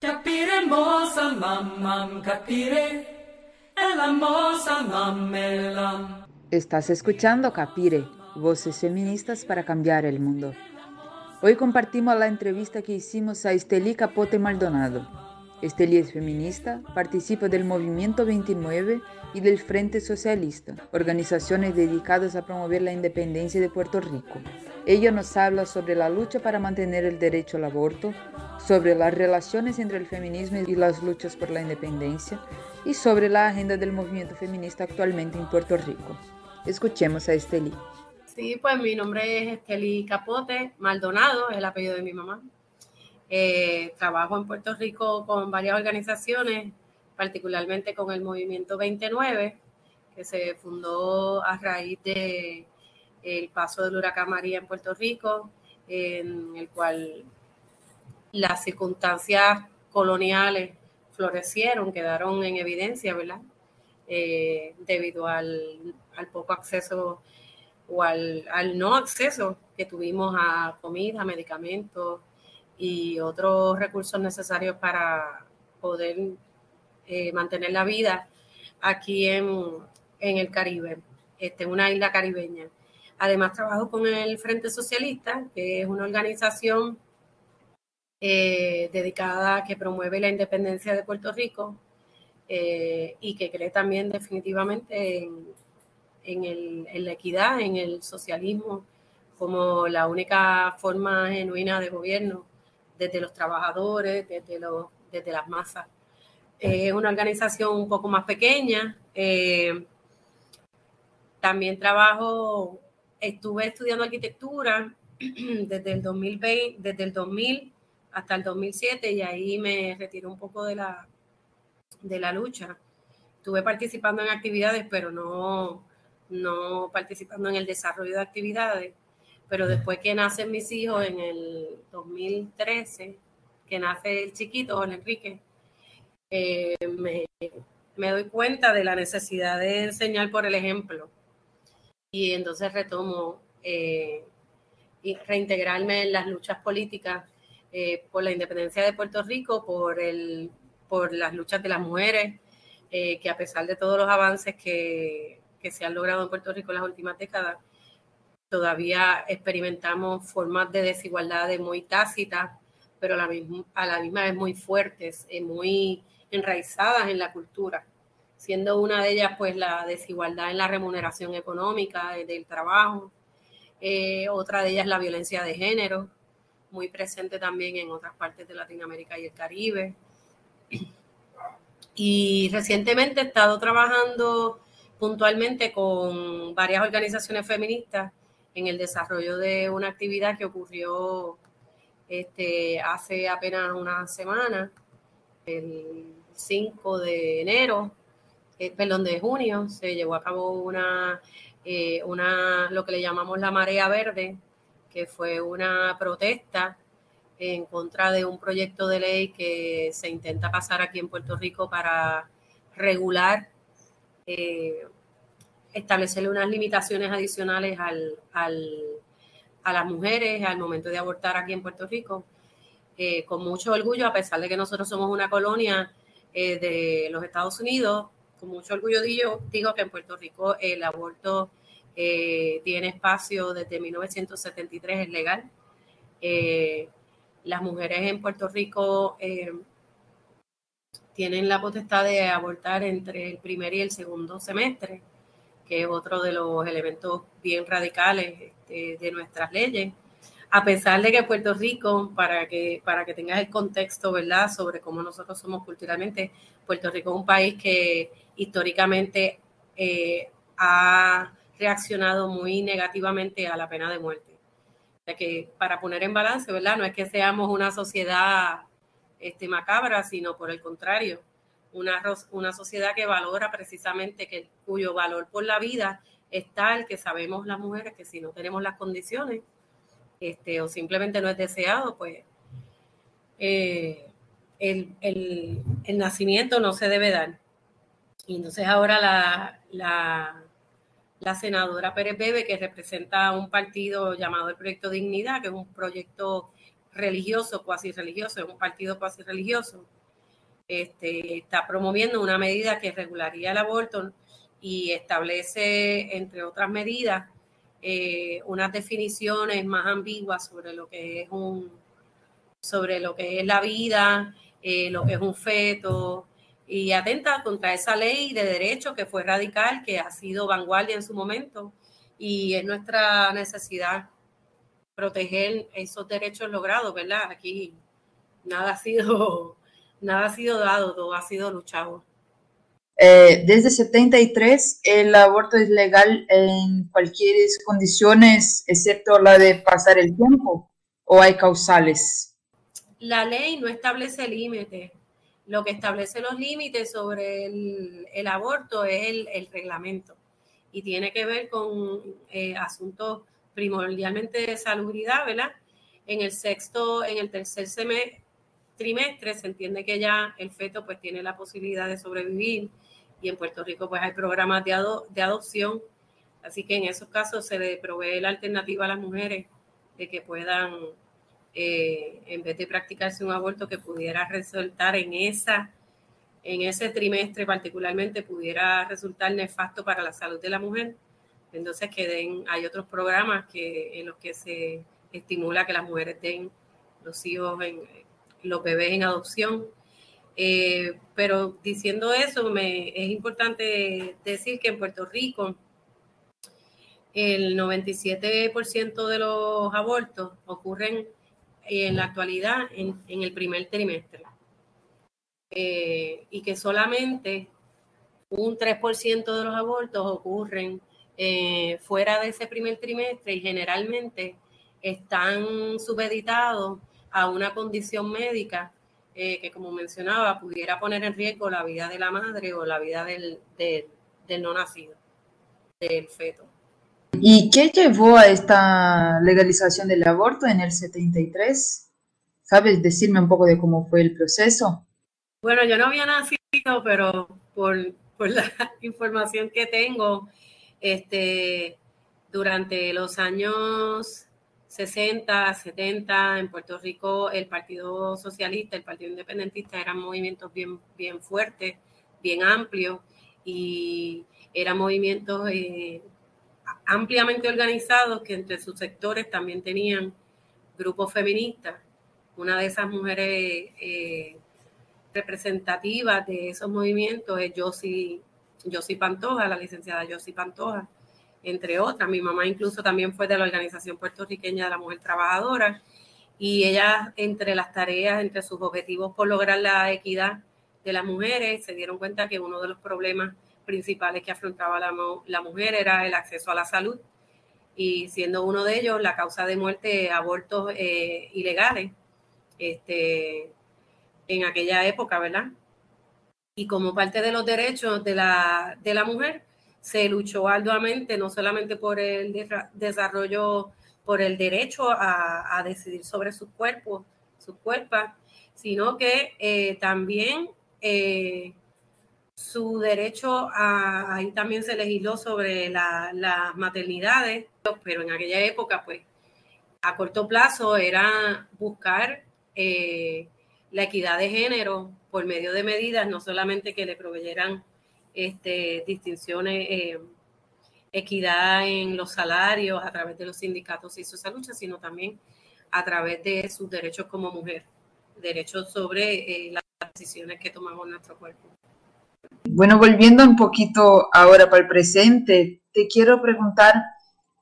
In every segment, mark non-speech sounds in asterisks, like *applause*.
Capire mosa mamam, capire, ella mosa mamelam. Estás escuchando Capire, voces feministas para cambiar el mundo. Hoy compartimos la entrevista que hicimos a Esteli Capote Maldonado. Esteli es feminista, participa del Movimiento 29 y del Frente Socialista, organizaciones dedicadas a promover la independencia de Puerto Rico. Ella nos habla sobre la lucha para mantener el derecho al aborto, sobre las relaciones entre el feminismo y las luchas por la independencia y sobre la agenda del movimiento feminista actualmente en Puerto Rico. Escuchemos a Esteli. Sí, pues mi nombre es Esteli Capote Maldonado, es el apellido de mi mamá. Eh, trabajo en Puerto Rico con varias organizaciones, particularmente con el Movimiento 29, que se fundó a raíz de el paso del huracán María en Puerto Rico, en el cual las circunstancias coloniales florecieron, quedaron en evidencia, ¿verdad? Eh, debido al, poco acceso o al, no acceso que tuvimos a comida, medicamentos, y otros recursos necesarios para poder eh, mantener la vida aquí en, el Caribe, este, una isla caribeña. Además, trabajo con el Frente Socialista, que es una organización eh, dedicada a que promueve la independencia de Puerto Rico eh, y que cree también definitivamente en, en, la equidad, en el socialismo, como la única forma genuina de gobierno desde los trabajadores, desde las masas. Es una organización un poco más pequeña. Eh, también trabajo, estuve estudiando arquitectura *clears throat* desde el 2020, desde el 2000 hasta el 2007 y ahí me retiré un poco de la, de la lucha. Estuve participando en actividades, pero no, no participando en el desarrollo de actividades pero después que nacen mis hijos en el 2013, que nace el chiquito, Juan Enrique, eh, me, doy cuenta de la necesidad de enseñar por el ejemplo. Y entonces retomo eh, y reintegrarme en las luchas políticas eh, por la independencia de Puerto Rico, por, el, por las luchas de las mujeres, que a pesar de todos los avances que, se han logrado en Puerto Rico en las últimas décadas, todavía experimentamos formas de desigualdad muy tácitas, pero a la, misma, a la misma vez muy fuertes, muy enraizadas en la cultura, siendo una de ellas pues la desigualdad en la remuneración económica del trabajo, eh, otra de ellas la violencia de género, muy presente también en otras partes de Latinoamérica y el Caribe. Y recientemente he estado trabajando puntualmente con varias organizaciones feministas en el desarrollo de una actividad que ocurrió este, hace apenas una semana, el 5 de enero, eh, perdón, de junio, se llevó a cabo una, eh, una, lo que le llamamos la marea verde, que fue una protesta en contra de un proyecto de ley que se intenta pasar aquí en Puerto Rico para regular eh, establecerle unas limitaciones adicionales al, a las mujeres al momento de abortar aquí en Puerto Rico. Eh, con mucho orgullo, a pesar de que nosotros somos una colonia de los Estados Unidos, con mucho orgullo digo, digo que en Puerto Rico el aborto eh, tiene espacio desde 1973, es legal. las mujeres en Puerto Rico tienen la potestad de abortar entre el primer y el segundo semestre que es otro de los elementos bien radicales este, de nuestras leyes. A pesar de que Puerto Rico, para que, para que tengas el contexto, ¿verdad?, sobre cómo nosotros somos culturalmente, Puerto Rico es un país que históricamente eh, ha reaccionado muy negativamente a la pena de muerte. O que para poner en balance, ¿verdad? No es que seamos una sociedad este, macabra, sino por el contrario, una, una sociedad que valora precisamente que cuyo valor por la vida es tal que sabemos las mujeres que si no tenemos las condiciones este, o simplemente no es deseado, pues eh, el, el, nacimiento no se debe dar. Y entonces ahora la, la, senadora Pérez Bebe, que representa un partido llamado el Proyecto Dignidad, que es un proyecto religioso, cuasi religioso, es un partido cuasi religioso, este, está promoviendo una medida que regularía el aborto y establece, entre otras medidas, eh, unas definiciones más ambiguas sobre lo que es un sobre lo que es la vida, eh, lo que es un feto, y atenta contra esa ley de derecho que fue radical, que ha sido vanguardia en su momento, y es nuestra necesidad proteger esos derechos logrados, ¿verdad? Aquí nada ha sido, *laughs* nada ha sido dado, todo ha sido luchado. Eh, desde 73 el aborto es legal en cualquier condiciones, excepto la de pasar el tiempo, o hay causales. La ley no establece límites. Lo que establece los límites sobre el, aborto es el, reglamento. Y tiene que ver con eh, asuntos primordialmente de salubridad, ¿verdad? En el sexto, en el tercer trimestre se entiende que ya el feto pues tiene la posibilidad de sobrevivir. Y en Puerto Rico pues hay programas de, de adopción, así que en esos casos se le provee la alternativa a las mujeres de que puedan, eh, en vez de practicarse un aborto que pudiera resultar en esa en ese trimestre particularmente pudiera resultar nefasto para la salud de la mujer, entonces que den, hay otros programas que en los que se estimula que las mujeres den los hijos en los bebés en adopción. Eh, pero diciendo eso, me, es importante decir que en Puerto Rico el 97% de los abortos ocurren en la actualidad en, el primer trimestre eh, y que solamente un 3% de los abortos ocurren eh, fuera de ese primer trimestre y generalmente están supeditados a una condición médica eh, que, como mencionaba, pudiera poner en riesgo la vida de la madre o la vida del, del no nacido, del feto. ¿Y qué llevó a esta legalización del aborto en el 73? ¿Sabes decirme un poco de cómo fue el proceso? Bueno, yo no había nacido, pero por, por la *laughs* información que tengo, este, durante los años 60, 70, en Puerto Rico el Partido Socialista, el Partido Independentista eran movimientos bien, bien fuertes, bien amplios y eran movimientos eh, ampliamente organizados que entre sus sectores también tenían grupos feministas. Una de esas mujeres eh, representativas de esos movimientos es Josie, Josie Pantoja, la licenciada Josie Pantoja entre otras. Mi mamá incluso también fue de la Organización Puertorriqueña de la Mujer Trabajadora y ella entre las tareas, entre sus objetivos por lograr la equidad de las mujeres, se dieron cuenta que uno de los problemas principales que afrontaba la, mujer era el acceso a la salud y siendo uno de ellos la causa de muerte abortos eh, ilegales este, en aquella época, ¿verdad? Y como parte de los derechos de la, de la mujer, se luchó arduamente no solamente por el desarrollo, por el derecho a, decidir sobre sus cuerpos, sus cuerpos, sino que eh, también eh, su derecho a, ahí también se legisló sobre las maternidades, pero en aquella época, pues, a corto plazo era buscar eh, la equidad de género por medio de medidas, no solamente que le proveyeran este, distinciones, eh, equidad en los salarios a través de los sindicatos hizo esa lucha, sino también a través de sus derechos como mujer, derechos sobre eh, las decisiones que tomamos nuestro cuerpo. Bueno, volviendo un poquito ahora para el presente, te quiero preguntar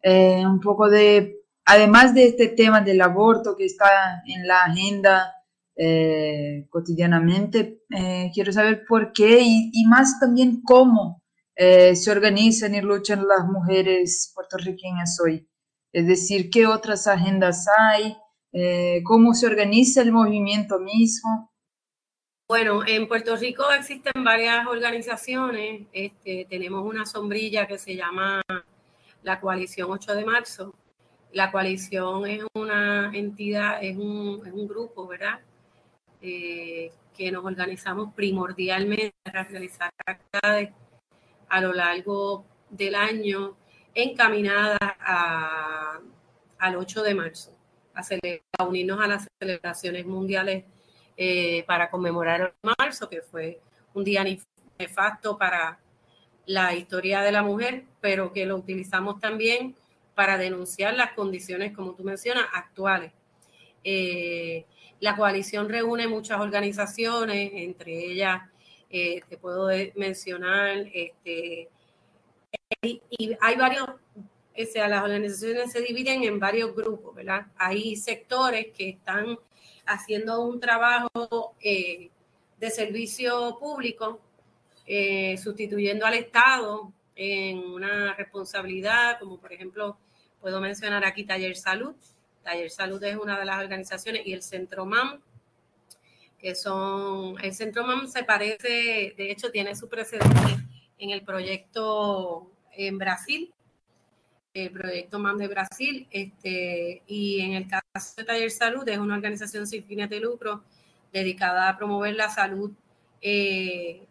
eh, un poco de, además de este tema del aborto que está en la agenda eh, cotidianamente. Eh, quiero saber por qué y, más también cómo eh, se organizan y luchan las mujeres puertorriqueñas hoy. Es decir, qué otras agendas hay, cómo se organiza el movimiento mismo. Bueno, en Puerto Rico existen varias organizaciones. Este, tenemos una sombrilla que se llama la Coalición 8 de Marzo. La coalición es una entidad, es un, grupo, ¿verdad? Eh, que nos organizamos primordialmente para realizar actividades a lo largo del año encaminadas al 8 de marzo, a, unirnos a las celebraciones mundiales eh, para conmemorar el marzo, que fue un día nefasto para la historia de la mujer, pero que lo utilizamos también para denunciar las condiciones, como tú mencionas, actuales. Eh, la coalición reúne muchas organizaciones, entre ellas eh, te puedo mencionar, este, y, hay varios, o sea, las organizaciones se dividen en varios grupos, ¿verdad? Hay sectores que están haciendo un trabajo eh, de servicio público, eh, sustituyendo al Estado en una responsabilidad, como por ejemplo, puedo mencionar aquí Taller Salud. Taller Salud es una de las organizaciones y el Centro MAM, que son, el Centro MAM se parece, de hecho tiene su precedente en el proyecto en Brasil, el proyecto MAM de Brasil, este, y en el caso de Taller Salud es una organización sin fines de lucro dedicada a promover la salud eh,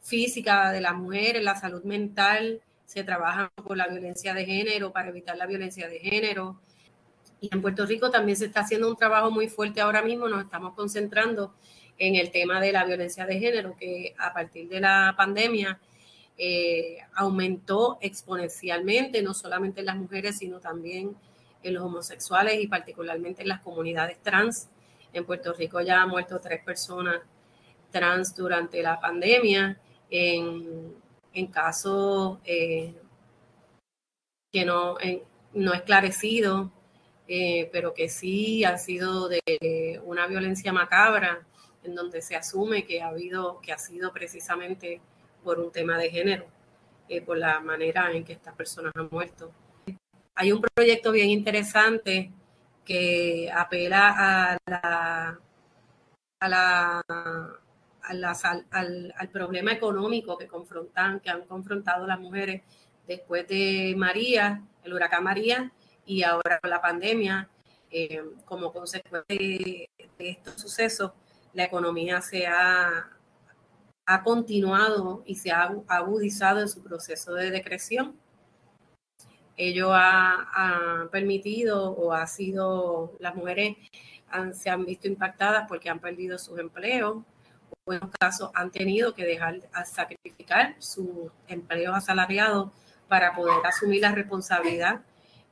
física de las mujeres, la salud mental, se trabaja por la violencia de género, para evitar la violencia de género. Y en Puerto Rico también se está haciendo un trabajo muy fuerte ahora mismo, nos estamos concentrando en el tema de la violencia de género, que a partir de la pandemia eh, aumentó exponencialmente, no solamente en las mujeres, sino también en los homosexuales y particularmente en las comunidades trans. En Puerto Rico ya han muerto tres personas trans durante la pandemia en, en casos eh, que no, no esclarecido, eh, pero que sí han sido de una violencia macabra, en donde se asume que ha habido, que ha sido precisamente por un tema de género, eh, por la manera en que estas personas han muerto. Hay un proyecto bien interesante que apela a la, a la al, problema económico que confrontan, que han confrontado las mujeres después de María, el huracán María, y ahora con la pandemia, eh, como consecuencia de, estos sucesos, la economía se ha, ha continuado y se ha agudizado en su proceso de decreción. Ello ha, permitido o ha sido, las mujeres se han visto impactadas porque han perdido sus empleos, buenos casos han tenido que dejar a sacrificar sus empleos asalariados para poder asumir la responsabilidad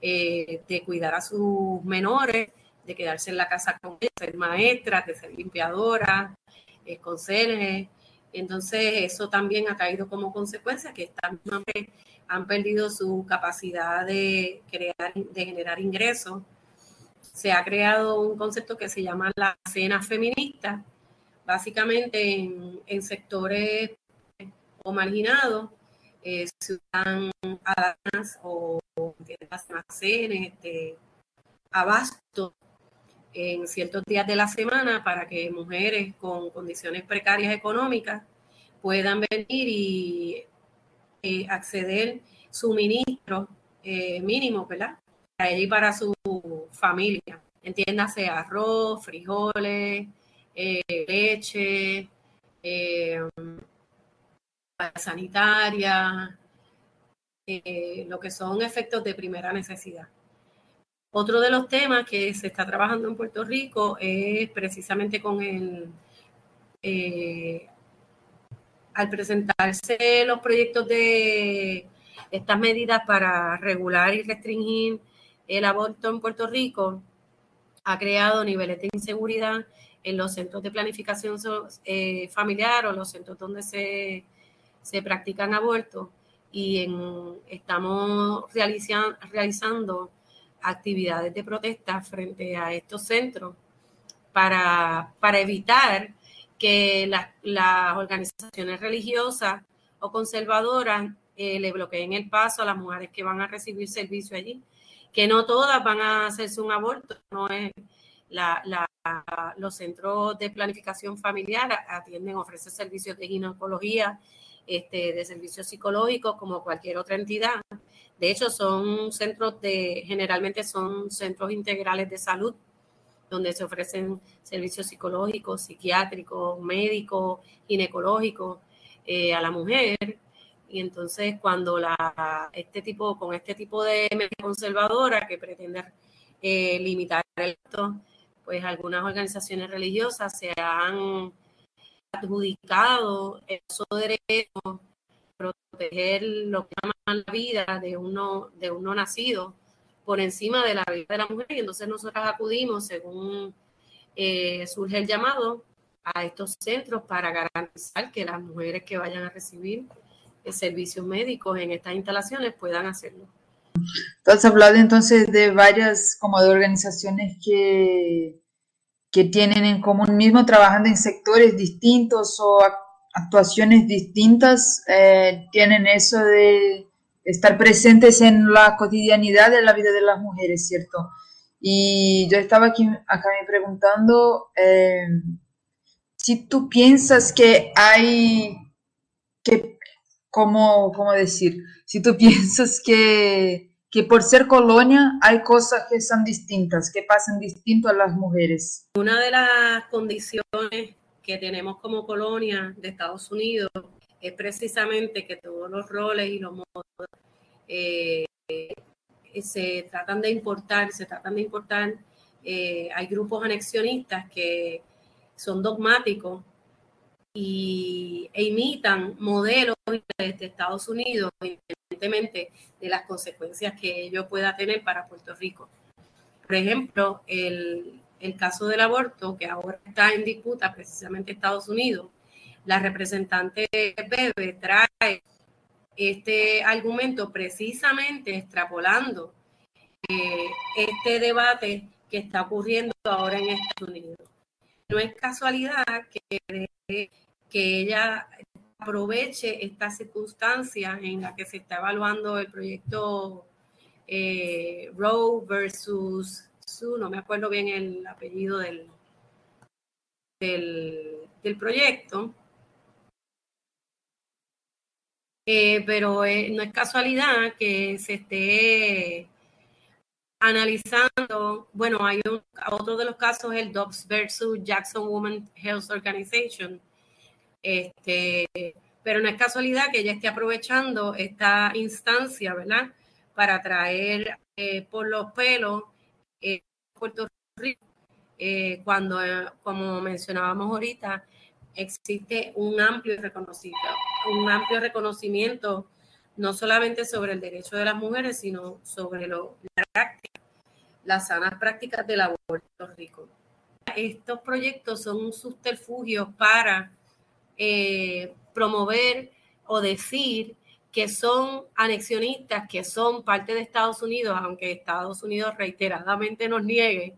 eh, de cuidar a sus menores, de quedarse en la casa con ellos, ser maestras, de ser limpiadoras, eh, Entonces, eso también ha caído como consecuencia que están han perdido su capacidad de crear, de generar ingresos. Se ha creado un concepto que se llama la cena feminista, básicamente en, sectores o marginados, eh, se usan o almacenes, este, abasto en ciertos días de la semana para que mujeres con condiciones precarias económicas puedan venir y eh, acceder suministros eh, mínimos, ¿verdad? Para ella y para su familia. Entiéndase arroz, frijoles, eh, leche, eh, sanitaria, lo que son efectos de primera necesidad. Otro de los temas que se está trabajando en Puerto Rico es precisamente con el, al presentarse los proyectos de estas medidas para regular y restringir el aborto en Puerto Rico, ha creado niveles de inseguridad en los centros de planificación eh, familiar o los centros donde se, se practican abortos. Y estamos realizando actividades de protesta frente a estos centros para, para evitar que las organizaciones religiosas o conservadoras eh, le bloqueen el paso a las mujeres que van a recibir servicio allí, que no todas van a hacerse un aborto, no es la, los centros de planificación familiar atienden, ofrecen servicios de ginecología, este, de servicios psicológicos como cualquier otra entidad. De hecho, son centros de, generalmente son centros integrales de salud, donde se ofrecen servicios psicológicos, psiquiátricos, médicos, ginecológicos eh, a la mujer. Y entonces cuando la, este tipo, con este tipo de conservadora que pretende eh, limitar esto, pues algunas organizaciones religiosas se han adjudicado esos derechos, proteger lo que llaman la vida de uno, de uno nacido por encima de la vida de la mujer. Y entonces nosotros acudimos, según eh, surge el llamado, a estos centros para garantizar que las mujeres que vayan a recibir servicios médicos en estas instalaciones puedan hacerlo. Tú has hablado entonces de varias como de organizaciones que, que tienen en común mismo trabajando en sectores distintos o actuaciones distintas, eh, tienen eso de estar presentes en la cotidianidad de la vida de las mujeres, ¿cierto? Y yo estaba aquí acá me preguntando eh, si tú piensas que hay que ¿cómo, cómo decir? Si tú *laughs* piensas que, que por ser colonia hay cosas que son distintas, que pasan distinto a las mujeres. Una de las condiciones que tenemos como colonia de Estados Unidos es precisamente que todos los roles y los modos eh, se tratan de importar, se tratan de importar. Eh, hay grupos anexionistas que son dogmáticos y, e imitan modelos de Estados Unidos, independientemente de las consecuencias que ello pueda tener para Puerto Rico. Por ejemplo, el, el caso del aborto, que ahora está en disputa precisamente Estados Unidos, la representante Bebe trae este argumento precisamente extrapolando eh, este debate que está ocurriendo ahora en Estados Unidos. No es casualidad que que ella aproveche esta circunstancia en la que se está evaluando el proyecto eh, Roe versus Sue, no me acuerdo bien el apellido del, del, proyecto. Eh, pero eh, no es casualidad que se esté analizando, bueno, hay otro de los casos, el Dobbs versus Jackson Women Health Organization, este, pero no es casualidad que ella esté aprovechando esta instancia, ¿verdad? Para traer eh, por los pelos eh, Puerto Rico, eh, cuando, como mencionábamos ahorita, existe un amplio reconocimiento, un amplio reconocimiento no solamente sobre el derecho de las mujeres, sino sobre lo, la práctica, las sanas prácticas del aborto Puerto Rico. Estos proyectos son un subterfugio para eh, promover o decir que son anexionistas, que son parte de Estados Unidos, aunque Estados Unidos reiteradamente nos niegue,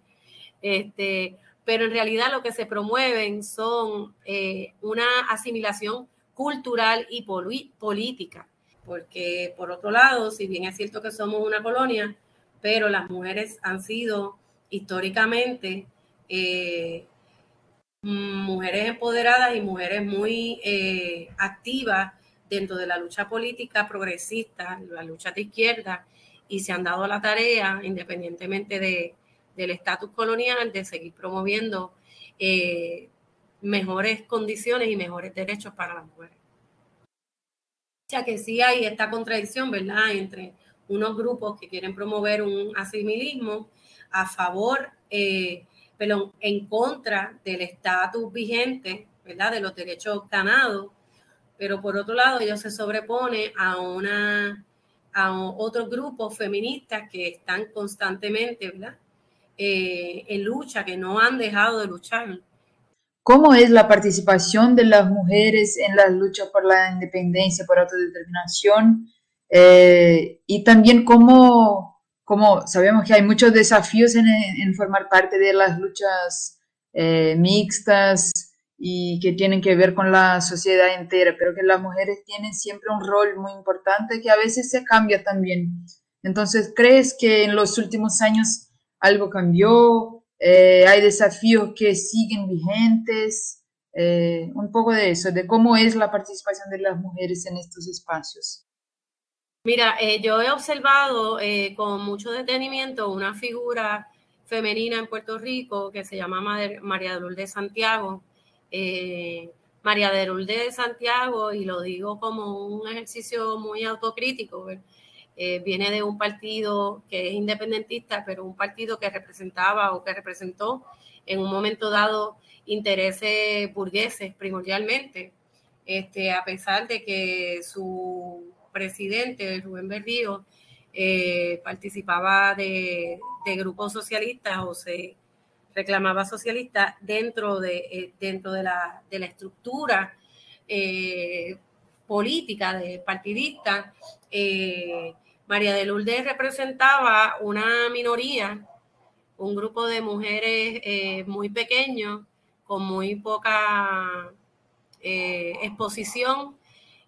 este, pero en realidad lo que se promueven son eh, una asimilación cultural y política, porque por otro lado, si bien es cierto que somos una colonia, pero las mujeres han sido históricamente eh, mujeres empoderadas y mujeres muy eh, activas dentro de la lucha política progresista, la lucha de izquierda, y se han dado la tarea, independientemente de, del estatus colonial, de seguir promoviendo eh, mejores condiciones y mejores derechos para las mujeres. Sea que sí hay esta contradicción, ¿verdad?, entre unos grupos que quieren promover un asimilismo a favor eh, pero en contra del estatus vigente, ¿verdad? De los derechos ganados, pero por otro lado ellos se sobrepone a una a otros grupos feministas que están constantemente, ¿verdad? Eh, en lucha, que no han dejado de luchar. ¿Cómo es la participación de las mujeres en las luchas por la independencia, por autodeterminación? Eh, y también cómo, como sabemos que hay muchos desafíos en, formar parte de las luchas eh, mixtas y que tienen que ver con la sociedad entera, pero que las mujeres tienen siempre un rol muy importante que a veces se cambia también. Entonces, ¿crees que en los últimos años algo cambió? Eh, ¿Hay desafíos que siguen vigentes? Eh, un poco de eso, de cómo es la participación de las mujeres en estos espacios. Mira, eh, yo he observado eh, con mucho detenimiento una figura femenina en Puerto Rico que se llama María de Lourdes Santiago. Eh, María de Lourdes de Santiago, y lo digo como un ejercicio muy autocrítico, viene de un partido que es independentista, pero un partido que representaba o que representó en un momento dado intereses burgueses primordialmente, este, a pesar de que su presidente, Rubén Berrío, eh, participaba de, grupos socialistas o se reclamaba socialista dentro de, eh, dentro de, la, de la estructura eh, política de partidista. María de Lourdes representaba una minoría, un grupo de mujeres muy pequeño, con muy poca exposición,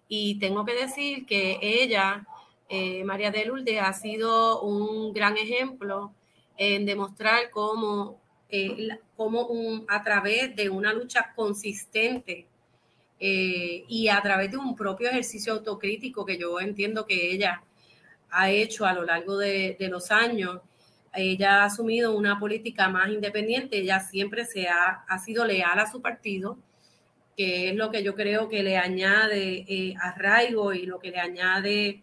y tengo que decir que ella eh, María de Lourdes ha sido un gran ejemplo en demostrar cómo, eh, un, a través de una lucha consistente eh, y a través de un propio ejercicio autocrítico que yo entiendo que ella ha hecho a lo largo de, los años, ella ha asumido una política más independiente, ella siempre se ha, ha sido leal a su partido, que es lo que yo creo que le añade arraigo y lo que le añade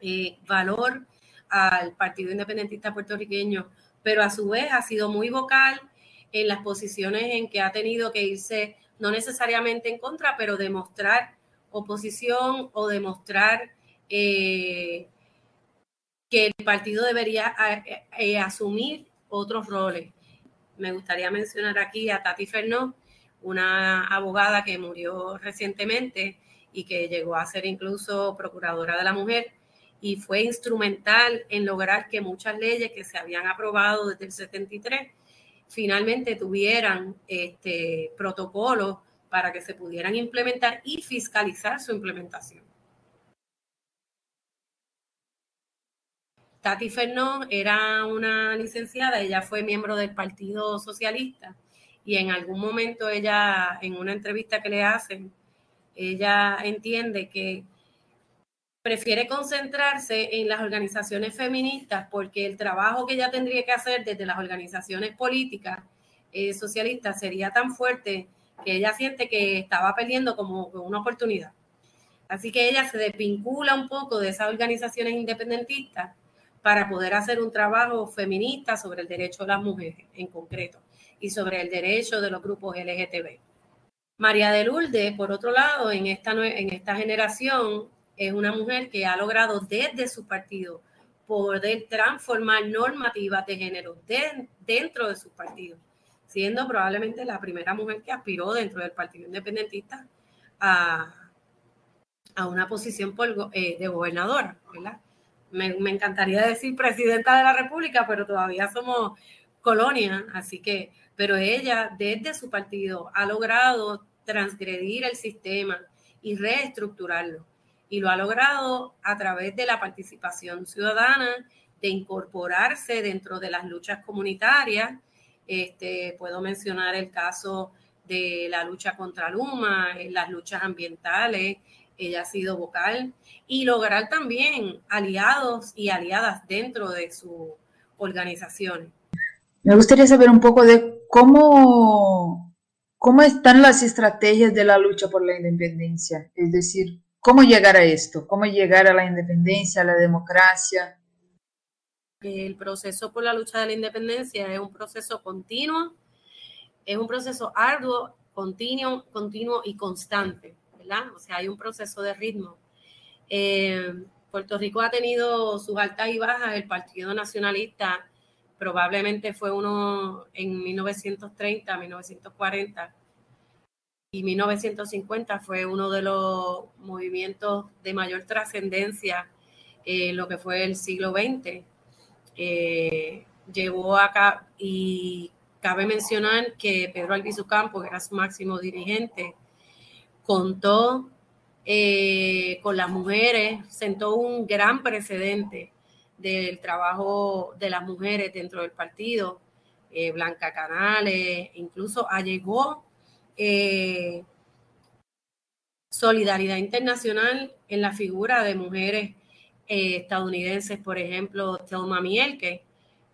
eh, valor al Partido Independentista puertorriqueño, pero a su vez ha sido muy vocal en las posiciones en que ha tenido que irse, no necesariamente en contra, pero demostrar oposición o demostrar eh, que el partido debería eh, asumir otros roles. Me gustaría mencionar aquí a Tati Fernó, una abogada que murió recientemente y que llegó a ser incluso procuradora de la mujer, y fue instrumental en lograr que muchas leyes que se habían aprobado desde el 73 finalmente tuvieran este, protocolos para que se pudieran implementar y fiscalizar su implementación. Tati Fernón era una licenciada, ella fue miembro del Partido Socialista y en algún momento ella, en una entrevista que le hacen, ella entiende que prefiere concentrarse en las organizaciones feministas porque el trabajo que ella tendría que hacer desde las organizaciones políticas eh, socialistas sería tan fuerte que ella siente que estaba perdiendo como una oportunidad. Así que ella se desvincula un poco de esas organizaciones independentistas para poder hacer un trabajo feminista sobre el derecho de las mujeres en concreto y sobre el derecho de los grupos LGTB. María de Lourdes, por otro lado, en esta, en esta generación es una mujer que ha logrado desde su partido poder transformar normativas de género dentro de su partido, siendo probablemente la primera mujer que aspiró dentro del Partido Independentista a, una posición eh, de gobernadora, me, encantaría decir presidenta de la República, pero todavía somos colonia, así que, pero ella desde su partido ha logrado transgredir el sistema y reestructurarlo y lo ha logrado a través de la participación ciudadana, de incorporarse dentro de las luchas comunitarias. Este, puedo mencionar el caso de la lucha contra Luma, las luchas ambientales, ella ha sido vocal y lograr también aliados y aliadas dentro de su organización. Me gustaría saber un poco de cómo, cómo están las estrategias de la lucha por la independencia, es decir, ¿Cómo llegar a esto? ¿Cómo llegar a la independencia, a la democracia? El proceso por la lucha de la independencia es un proceso continuo, es un proceso arduo, continuo, continuo y constante, ¿verdad? O sea, hay un proceso de ritmo. Eh, Puerto Rico ha tenido sus altas y bajas, el Partido Nacionalista probablemente fue uno en 1930, 1940 y 1950 fue uno de los movimientos de mayor trascendencia en lo que fue el siglo XX. Eh, llevó acá y cabe mencionar que Pedro Albizu Campos, que era su máximo dirigente, contó eh, con las mujeres, sentó un gran precedente del trabajo de las mujeres dentro del partido. Eh, Blanca Canales, incluso allegó eh, solidaridad internacional en la figura de mujeres eh, estadounidenses, por ejemplo, Thelma Mielke,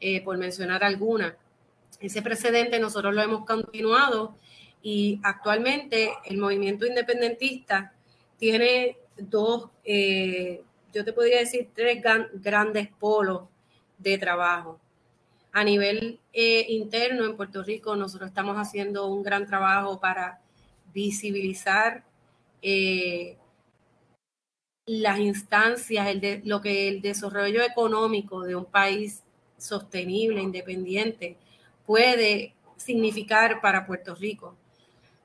eh, por mencionar alguna. Ese precedente nosotros lo hemos continuado y actualmente el movimiento independentista tiene dos yo te podría decir tres grandes polos de trabajo. A nivel eh, interno en Puerto Rico, nosotros estamos haciendo un gran trabajo para visibilizar eh, las instancias, lo que el desarrollo económico de un país sostenible, independiente, puede significar para Puerto Rico.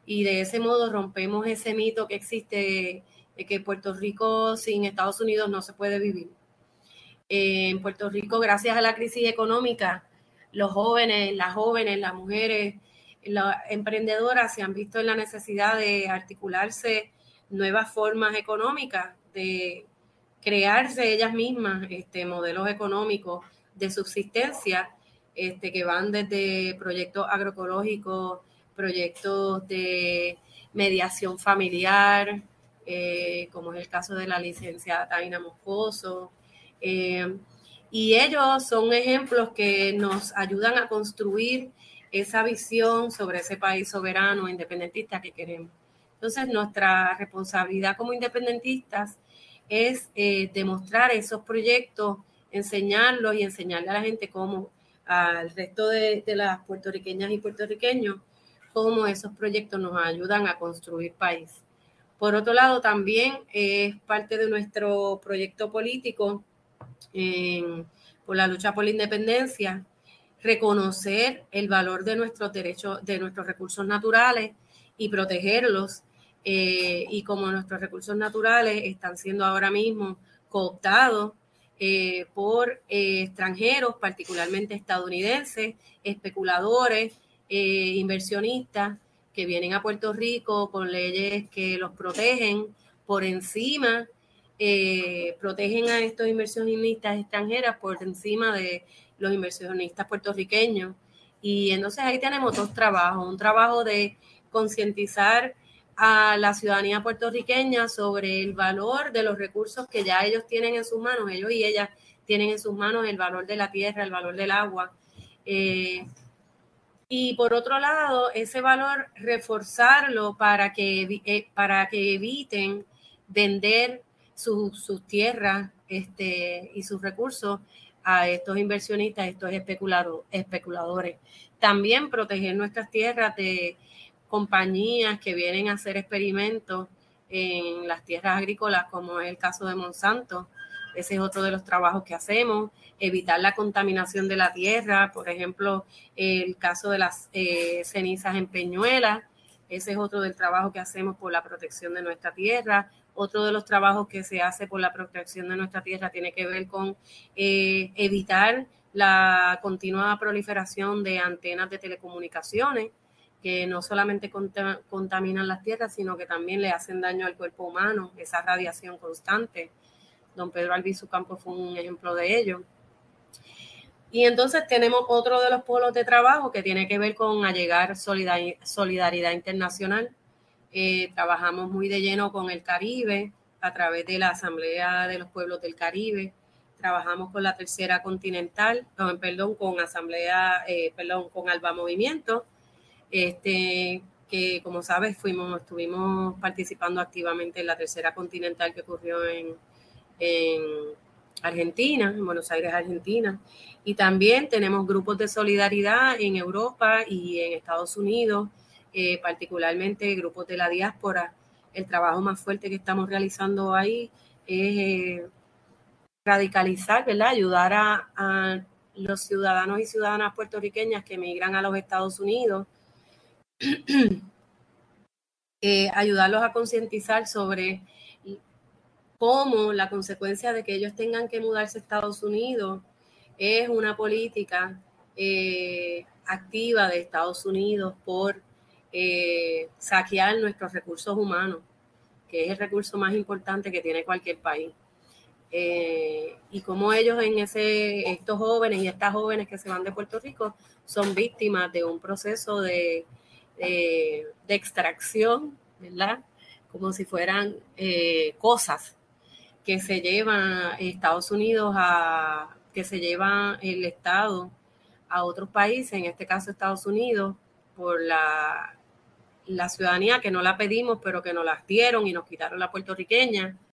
Y de ese modo rompemos ese mito que existe de que Puerto Rico sin Estados Unidos no se puede vivir. en Puerto Rico, gracias a la crisis económica, los jóvenes, las jóvenes, las mujeres, las emprendedoras se han visto en la necesidad de articularse nuevas formas económicas, de crearse ellas mismas este, modelos económicos de subsistencia este, que van desde proyectos agroecológicos, proyectos de mediación familiar, eh, como es el caso de la licenciada Taina Moscoso. Eh, y ellos son ejemplos que nos ayudan a construir esa visión sobre ese país soberano, independentista que queremos. Entonces, nuestra responsabilidad como independentistas es eh, demostrar esos proyectos, enseñarlos y enseñarle a la gente cómo, al resto de, de las puertorriqueñas y puertorriqueños, cómo esos proyectos nos ayudan a construir país. Por otro lado, también es parte de nuestro proyecto político por la lucha por la independencia, reconocer el valor de nuestros derechos, de nuestros recursos naturales y protegerlos. Eh, y como nuestros recursos naturales están siendo ahora mismo cooptados eh, por eh, extranjeros, particularmente estadounidenses, especuladores, inversionistas, que vienen a Puerto Rico con leyes que los protegen por encima, eh, protegen a estos inversionistas extranjeras por encima de los inversionistas puertorriqueños. Y entonces ahí tenemos dos trabajos, un trabajo de concientizar a la ciudadanía puertorriqueña sobre el valor de los recursos que ya ellos tienen en sus manos, ellos y ellas tienen en sus manos el valor de la tierra, el valor del agua. Eh, y por otro lado, ese valor reforzarlo para que, eh, para que eviten vender sus tierras este, y sus recursos a estos inversionistas, estos especuladores. También proteger nuestras tierras de compañías que vienen a hacer experimentos en las tierras agrícolas, como es el caso de Monsanto. Ese es otro de los trabajos que hacemos evitar la contaminación de la tierra, por ejemplo, el caso de las eh, cenizas en Peñuela, ese es otro del trabajo que hacemos por la protección de nuestra tierra. Otro de los trabajos que se hace por la protección de nuestra tierra tiene que ver con eh, evitar la continua proliferación de antenas de telecomunicaciones que no solamente contaminan las tierras, sino que también le hacen daño al cuerpo humano, esa radiación constante. Don Pedro Albizu Campos fue un ejemplo de ello. Y entonces tenemos otro de los polos de trabajo que tiene que ver con allegar solidaridad internacional. Eh, trabajamos muy de lleno con el Caribe a través de la Asamblea de los Pueblos del Caribe. Trabajamos con la Tercera Continental, perdón, con Asamblea, eh, perdón, con Alba Movimiento, este, que como sabes fuimos, estuvimos participando activamente en la Tercera Continental que ocurrió en, en Argentina, en Buenos Aires, Argentina. Y también tenemos grupos de solidaridad en Europa y en Estados Unidos, eh, particularmente grupos de la diáspora. El trabajo más fuerte que estamos realizando ahí es eh, radicalizar, ¿verdad? Ayudar a, los ciudadanos y ciudadanas puertorriqueñas que emigran a los Estados Unidos, *clears throat* eh, ayudarlos a concientizar sobre cómo la consecuencia de que ellos tengan que mudarse a Estados Unidos es una política eh, activa de Estados Unidos por eh, saquear nuestros recursos humanos, que es el recurso más importante que tiene cualquier país. Eh, y como ellos en ese, estos jóvenes y estas jóvenes que se van de Puerto Rico son víctimas de un proceso de, de, extracción, ¿verdad? Como si fueran cosas que se llevan Estados Unidos a, que se lleva el Estado a otros países, en este caso Estados Unidos, por la, la ciudadanía que no la pedimos, pero que nos la dieron y nos quitaron la puertorriqueña.